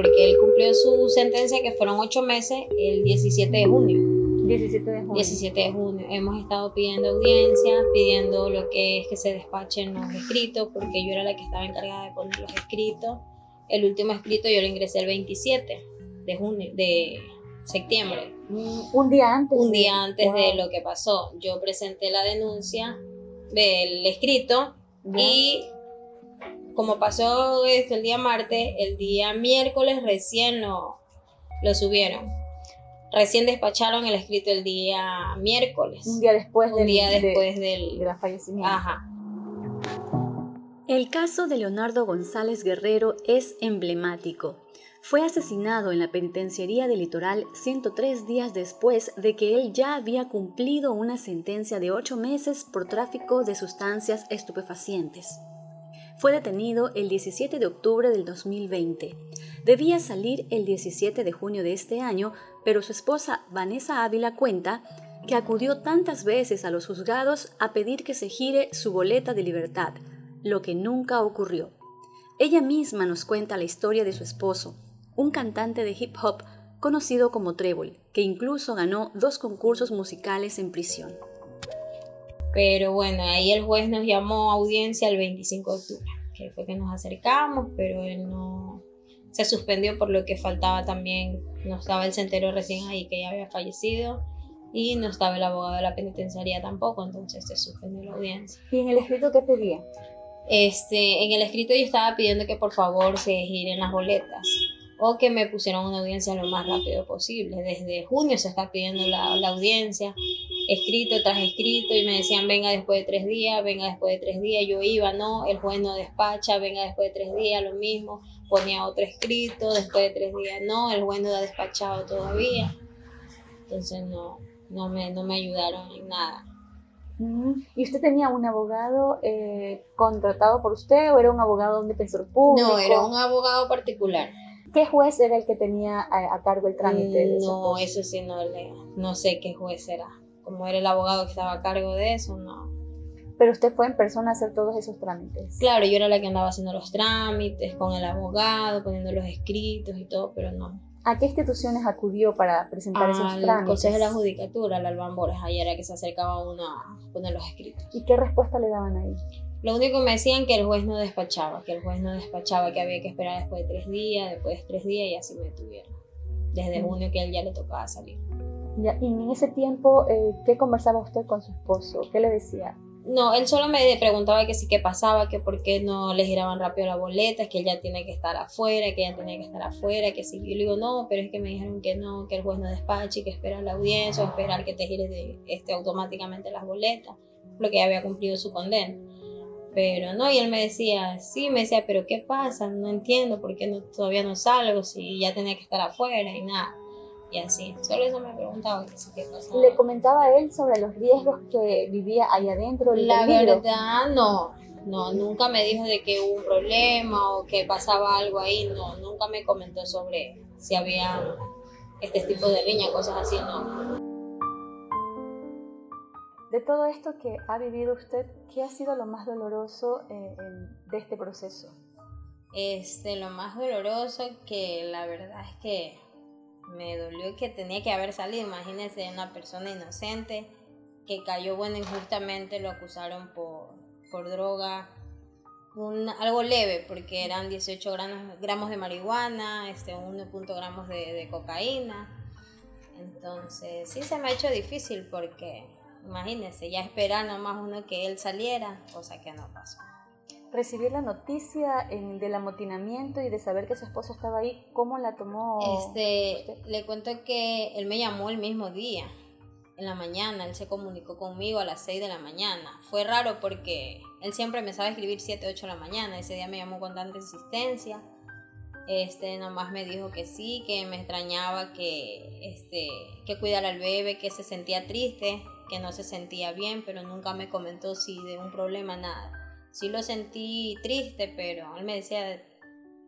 porque él cumplió su sentencia que fueron ocho meses el 17 de junio. 17 de junio. 17 de junio. Hemos estado pidiendo audiencia, pidiendo lo que es que se despachen los escritos, porque yo era la que estaba encargada de poner los escritos. El último escrito yo lo ingresé el 27 de junio, de septiembre. Un día antes. Un día antes de lo que pasó. Yo presenté la denuncia del escrito y como pasó desde el día martes, el día miércoles recién lo, lo subieron. Recién despacharon el escrito el día miércoles. Un día después, Un día después del de fallecimiento. Ajá. El caso de Leonardo González Guerrero es emblemático. Fue asesinado en la penitenciaría del litoral 103 días después de que él ya había cumplido una sentencia de ocho meses por tráfico de sustancias estupefacientes. Fue detenido el 17 de octubre del 2020. Debía salir el 17 de junio de este año, pero su esposa Vanessa Ávila cuenta que acudió tantas veces a los juzgados a pedir que se gire su boleta de libertad, lo que nunca ocurrió. Ella misma nos cuenta la historia de su esposo, un cantante de hip hop conocido como Trébol, que incluso ganó dos concursos musicales en prisión. Pero bueno, ahí el juez nos llamó a audiencia el 25 de octubre, que fue que nos acercamos, pero él no se suspendió por lo que faltaba también, no estaba el centero recién ahí que ya había fallecido y no estaba el abogado de la penitenciaría tampoco, entonces se suspendió la audiencia. ¿Y en el escrito qué pedía? Este, en el escrito yo estaba pidiendo que por favor se giren las boletas o que me pusieran una audiencia lo más rápido posible. Desde junio se está pidiendo la, la, audiencia, escrito tras escrito, y me decían, venga después de tres días, venga después de tres días. Yo iba, no, el juez no despacha, venga después de tres días, lo mismo. Ponía otro escrito, después de tres días, no, el juez no ha despachado todavía. Entonces no, no, me, no me ayudaron en nada. ¿Y usted tenía un abogado eh, contratado por usted o era un abogado de defensor público? No, era un abogado particular. ¿Qué juez era el que tenía a, a cargo el trámite? De no, eso sí no le, no sé qué juez era. Como era el abogado que estaba a cargo de eso, no. Pero usted fue en persona a hacer todos esos trámites. Claro, yo era la que andaba haciendo los trámites con el abogado, poniendo los escritos y todo, pero no. ¿A qué instituciones acudió para presentar esos trámites? Al Consejo de la Judicatura, al Albán Borges, ahí era que se acercaba uno a poner los escritos. ¿Y qué respuesta le daban ahí? Lo único que me decían que el juez no despachaba, que el juez no despachaba, que había que esperar después de tres días, después de tres días y así me tuvieron. Desde junio que él ya le tocaba salir. Y en ese tiempo, eh, ¿qué conversaba usted con su esposo? ¿Qué le decía? No, él solo me preguntaba que sí qué pasaba, que por qué no le giraban rápido la boleta, que él ya tiene que estar afuera, que ella tenía que estar afuera, que sí. Yo le digo, no, pero es que me dijeron que no, que el juez no despache, que esperar la audiencia o esperar que te gires de, este, automáticamente las boletas, porque ya había cumplido su condena. Pero no, y él me decía, sí, me decía, pero ¿qué pasa? No entiendo por qué no, todavía no salgo, si ya tenía que estar afuera y nada. Y así, solo eso me preguntaba que sí, qué pasaba. ¿Le comentaba él sobre los riesgos que vivía ahí adentro? La verdad, no. No, nunca me dijo de que hubo un problema o que pasaba algo ahí, no. Nunca me comentó sobre si había este tipo de riña, cosas así, no. De todo esto que ha vivido usted, ¿qué ha sido lo más doloroso eh, de este proceso? Este, lo más doloroso que la verdad es que me dolió que tenía que haber salido. Imagínense una persona inocente que cayó, bueno, injustamente lo acusaron por, por droga, un, algo leve, porque eran 18 gramos, de marihuana, este, 1. gramos de, de cocaína. Entonces, sí se me ha hecho difícil porque, imagínense, ya esperar nomás uno que él saliera, cosa que no pasó recibir la noticia en, del amotinamiento y de saber que su esposo estaba ahí, ¿cómo la tomó? Este, usted? le cuento que él me llamó el mismo día, en la mañana, él se comunicó conmigo a las 6 de la mañana. Fue raro porque él siempre me sabe escribir 7, 8 de la mañana, ese día me llamó con tanta insistencia. Este, nomás me dijo que sí, que me extrañaba que, este, que cuidara al bebé, que se sentía triste, que no se sentía bien, pero nunca me comentó si de un problema, nada sí lo sentí triste, pero él me decía,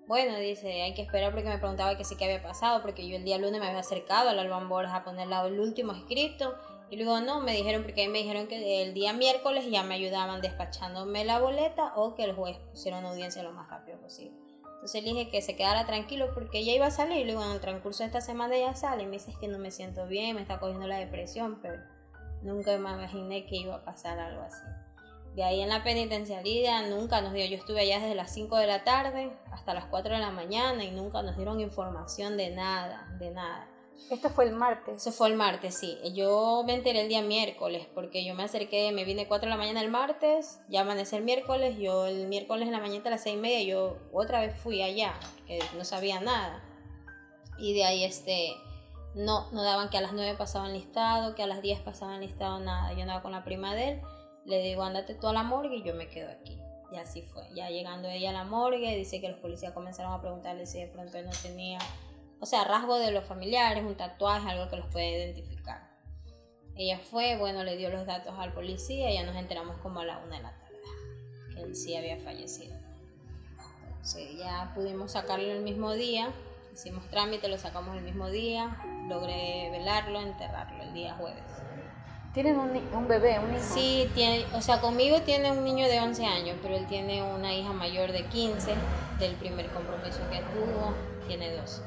bueno, dice, hay que esperar porque me preguntaba que sí que había pasado, porque yo el día lunes me había acercado al Alban Borges a poner el último escrito. Y luego no, me dijeron, porque me dijeron que el día miércoles ya me ayudaban despachándome la boleta o que el juez pusiera una audiencia lo más rápido posible. Entonces le dije que se quedara tranquilo porque ella iba a salir. Y luego en el transcurso de esta semana ella sale y me dice que no me siento bien, me está cogiendo la depresión, pero nunca me imaginé que iba a pasar algo así. De ahí en la penitenciaría nunca nos dio, yo estuve allá desde las 5 de la tarde hasta las 4 de la mañana y nunca nos dieron información de nada, de nada. Esto fue el martes. Eso fue el martes, sí. Yo me enteré el día miércoles, porque yo me acerqué, me vine 4 de la mañana el martes, ya amanecí el miércoles, yo el miércoles en la mañana a las 6 y media, yo otra vez fui allá, que no sabía nada. Y de ahí este, no, no daban que a las 9 pasaban listado, que a las 10 pasaban listado, nada. Yo andaba con la prima de él, le digo, ándate tú a la morgue y yo me quedo aquí. Y así fue. Ya llegando ella a la morgue, dice que los policías comenzaron a preguntarle si de pronto no tenía o sea, rasgo de los familiares, un tatuaje, algo que los puede identificar. Ella fue, bueno, le dio los datos al policía y ya nos enteramos como a la una de la tarde, que él sí había fallecido. Entonces ya pudimos sacarlo el mismo día, hicimos trámite, lo sacamos el mismo día, logré velarlo, enterrarlo el día jueves. ¿Tienen un, un, bebé, un hijo? Sí, tiene, o sea, conmigo tiene un niño de 11 años, pero él tiene una hija mayor de 15 del primer compromiso que tuvo, tiene dos.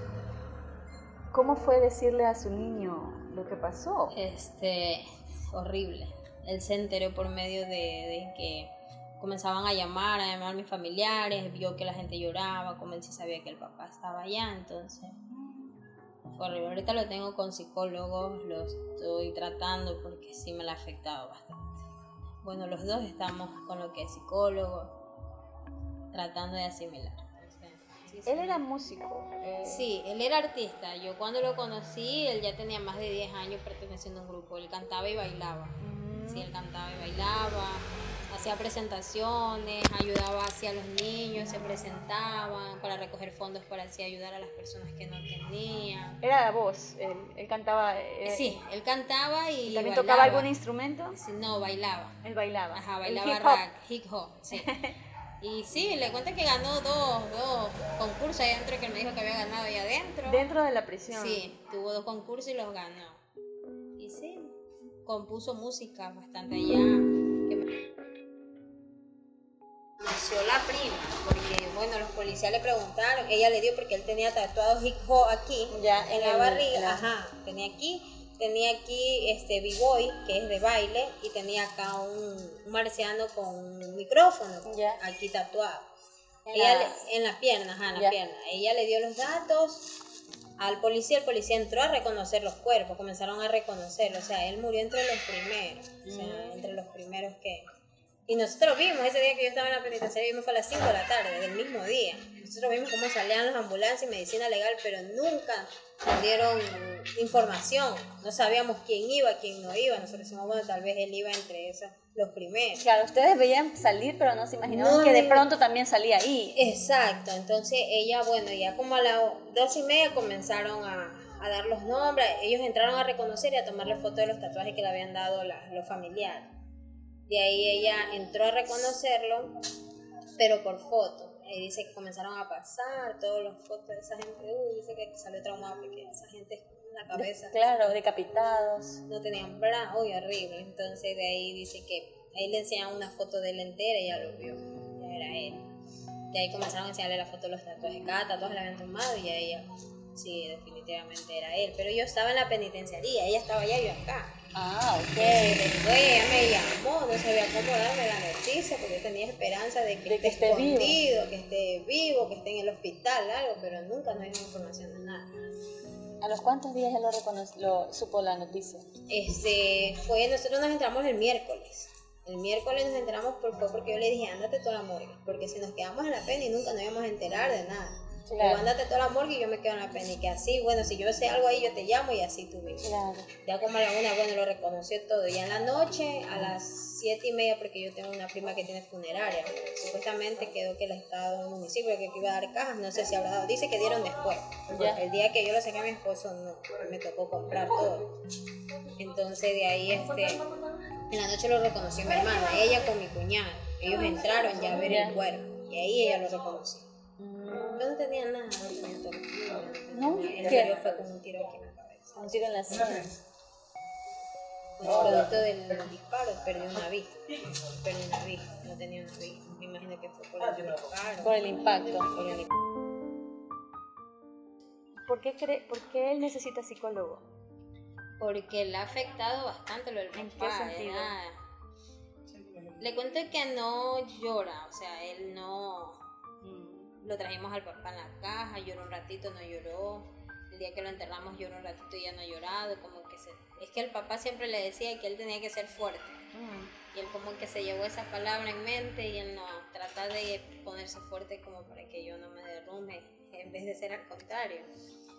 ¿Cómo fue decirle a su niño lo que pasó? Este, horrible. Él se enteró por medio de, de que comenzaban a llamar, a llamar a mis familiares, vio que la gente lloraba, como él sí sabía que el papá estaba allá, entonces. Ahorita lo tengo con psicólogos, lo estoy tratando porque sí me lo ha afectado bastante. Bueno, los dos estamos con lo que es psicólogo, tratando de asimilar. Él era músico. Eh. Sí, él era artista. Yo cuando lo conocí, él ya tenía más de 10 años perteneciendo a un grupo. Él cantaba y bailaba. Sí, él cantaba y bailaba, hacía presentaciones, ayudaba hacia los niños, se presentaban para recoger fondos para así ayudar a las personas que no tenían. Era la voz, él, él cantaba. Eh, sí, él cantaba y. ¿También tocaba algún instrumento? Sí, no, bailaba. Él bailaba. Ajá, bailaba rock, hip hop, sí. Y sí, le cuento que ganó dos, dos concursos ahí adentro que él me dijo que había ganado ahí adentro. Dentro de la prisión. Sí, tuvo dos concursos y los ganó. Y sí, compuso música bastante allá. Los policías le preguntaron, ella le dio porque él tenía tatuado hip hop aquí, ya en la barriga, ajá, tenía aquí tenía aquí este B-Boy, que es de baile, y tenía acá un, marciano con un micrófono, aquí tatuado. En, Ella la... en la pierna, ajá, en la pierna. Ella le dio los datos al policía, el policía entró a reconocer los cuerpos, comenzaron a reconocerlo, o sea, él murió entre los primeros, o sea, mm. entre los primeros que... Y nosotros vimos ese día que yo estaba en la penitenciaria, vimos fue a las 5 de la tarde, del mismo día. Nosotros vimos cómo salían las ambulancias y medicina legal, pero nunca nos dieron información. No sabíamos quién iba, quién no iba. Nosotros decimos, bueno, tal vez él iba entre esos, los primeros. Claro, ustedes veían salir, pero no se imaginaban que de pronto también salía ahí. Exacto, entonces ella, bueno, ya como a las dos y media comenzaron a, a dar los nombres. Ellos entraron a reconocer y a tomarle foto de los tatuajes que le habían dado los familiares. De ahí ella entró a reconocerlo, pero por foto. Y dice que comenzaron a pasar todas las fotos de esa gente. Uy, dice que salió traumada porque esa gente en la cabeza. claro, decapitados. No tenían brazos, uy, horrible. Entonces de ahí dice que ahí le enseñaron una foto de él entera y ya lo vio. Ya era él. De ahí comenzaron a enseñarle la foto de los tatuajes. Cada tatuaje le habían tomado y ella, sí, definitivamente era él. Pero yo estaba en la penitenciaría, ella estaba allá y yo acá. Ah, ok. después ella me llamó, no sabía cómo darme la noticia porque yo tenía esperanza de que, esté, escondido, que esté vivo, que esté en el hospital, algo, pero nunca nos dio información de nada. ¿A los cuántos días él lo, lo supo la noticia? Este, fue, nosotros nos entramos el miércoles. El miércoles nos enteramos por, fue porque yo le dije, ándate toda la morgue, porque si nos quedamos en la pena y nunca nos íbamos a enterar de nada. Claro. andate toda la morgue y yo me quedo en la pena. Y que así, bueno, si yo sé algo ahí, yo te llamo y así tú. Claro. Ya como a la una, bueno, lo reconoció todo. Ya en la noche, a las siete y media, porque yo tengo una prima que tiene funeraria. Supuestamente quedó que el Estado del municipio que iba a dar cajas, no sé si habrá dado. Dice que dieron después. El día que yo lo saqué a mi esposo, no, me tocó comprar todo. Entonces de ahí, este, en la noche lo reconoció mi hermana, ella con mi cuñada. Ellos entraron ya a ver el cuerpo y ahí ella lo reconoció. No tenía nada, no tenía todo. ¿No? ¿Qué? fue con un tiro aquí en la cabeza. Un tiro en la sien. El producto del disparo perdió una vista. Perdió una vista, no tenía una vista. Me imagino que fue por el disparo. Por el impacto. Por el impacto. ¿Por qué, cree, ¿Por qué él necesita psicólogo? Porque le ha afectado bastante lo del ¿En qué papá, sentido? era- Le cuento que no llora, o sea, él no... Lo trajimos al papá en la caja, lloró un ratito, no lloró. El día que lo enterramos lloró un ratito y ya no ha llorado, como que se... Es que el papá siempre le decía que él tenía que ser fuerte. Mm. Y él como que se llevó esa palabra en mente y él no, trata de ponerse fuerte como para que yo no me derrumbe, en vez de ser al contrario.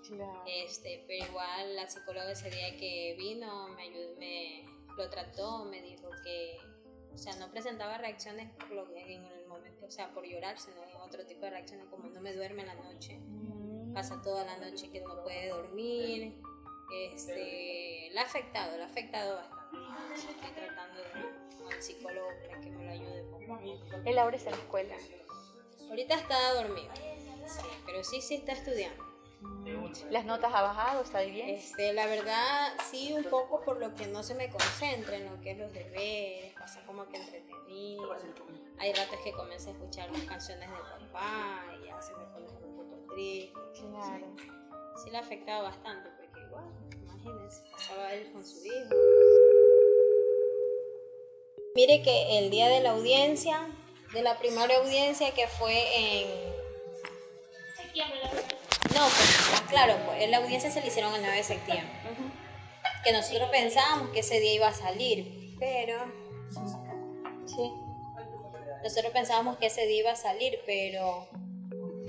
Claro. Este, pero igual la psicóloga ese día que vino me ayudó, me lo trató, me dijo que, o sea, no presentaba reacciones por lo que en el momento, o sea, por llorar, sino en otro tipo de reacciones como no me duerme en la noche, Mm. pasa toda la noche que no puede dormir, este, la ha afectado, la ha afectado bastante. Estoy tratando de con el psicólogo para que me lo ayude poco. Él ahora está en la escuela. Ahorita está dormido, sí, pero sí, sí está estudiando. ¿Las notas ha bajado? ¿Está bien? Este, la verdad, sí, un poco por lo que no se me concentra en lo que es los deberes, pasa como que entretenido. Hay ratos que comienzo a escuchar las canciones de papá y ya se me pone un poco triste. Claro. Sí le ha afectado bastante, porque igual, imagínense, pasaba él con su hijo. Mire que el día de la audiencia, de la primera audiencia que fue en... No, pues, claro, pues la audiencia se le hicieron el 9 de septiembre. Que nosotros pensábamos que ese día iba a salir, pero... Sí. Nosotros pensábamos que ese día iba a salir, pero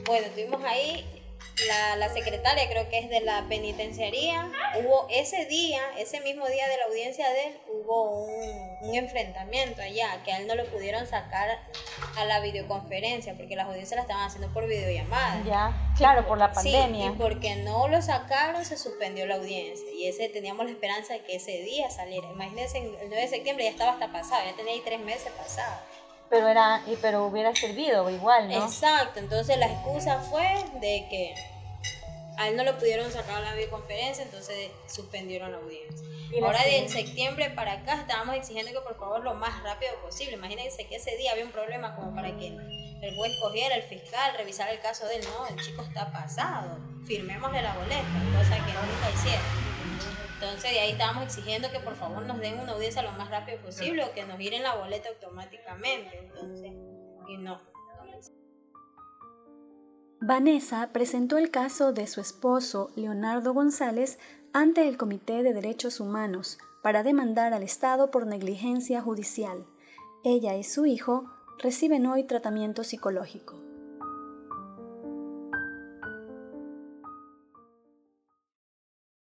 bueno, estuvimos ahí. La, la secretaria, creo que es de la penitenciaría, hubo ese día, ese mismo día de la audiencia de él, hubo un, un enfrentamiento allá, que a él no lo pudieron sacar a la videoconferencia, porque las audiencias las estaban haciendo por videollamada. Ya. Claro, por la Sí, pandemia. y porque no lo sacaron, se suspendió la audiencia. Y ese teníamos la esperanza de que ese día saliera. Imagínense, el 9 de septiembre ya estaba hasta pasado, ya tenía ahí tres meses pasados. Pero era, y- pero hubiera servido igual, ¿no? Exacto, entonces la excusa fue de que a él no lo pudieron sacar a la videoconferencia, entonces suspendieron la audiencia. Y la Ahora de septiembre para acá estábamos exigiendo que por favor lo más rápido posible. Imagínense que ese día había un problema como para que el juez cogiera, el fiscal, revisara el caso de él. No, el chico está pasado, firmémosle la boleta, cosa que nunca hicieron. Entonces de ahí estábamos exigiendo que por favor nos den una audiencia lo más rápido posible o que nos giren la boleta automáticamente. Entonces, y no. Vanessa presentó el caso de su esposo, Leonardo González, ante el Comité de Derechos Humanos para demandar al Estado por negligencia judicial. Ella y su hijo reciben hoy tratamiento psicológico.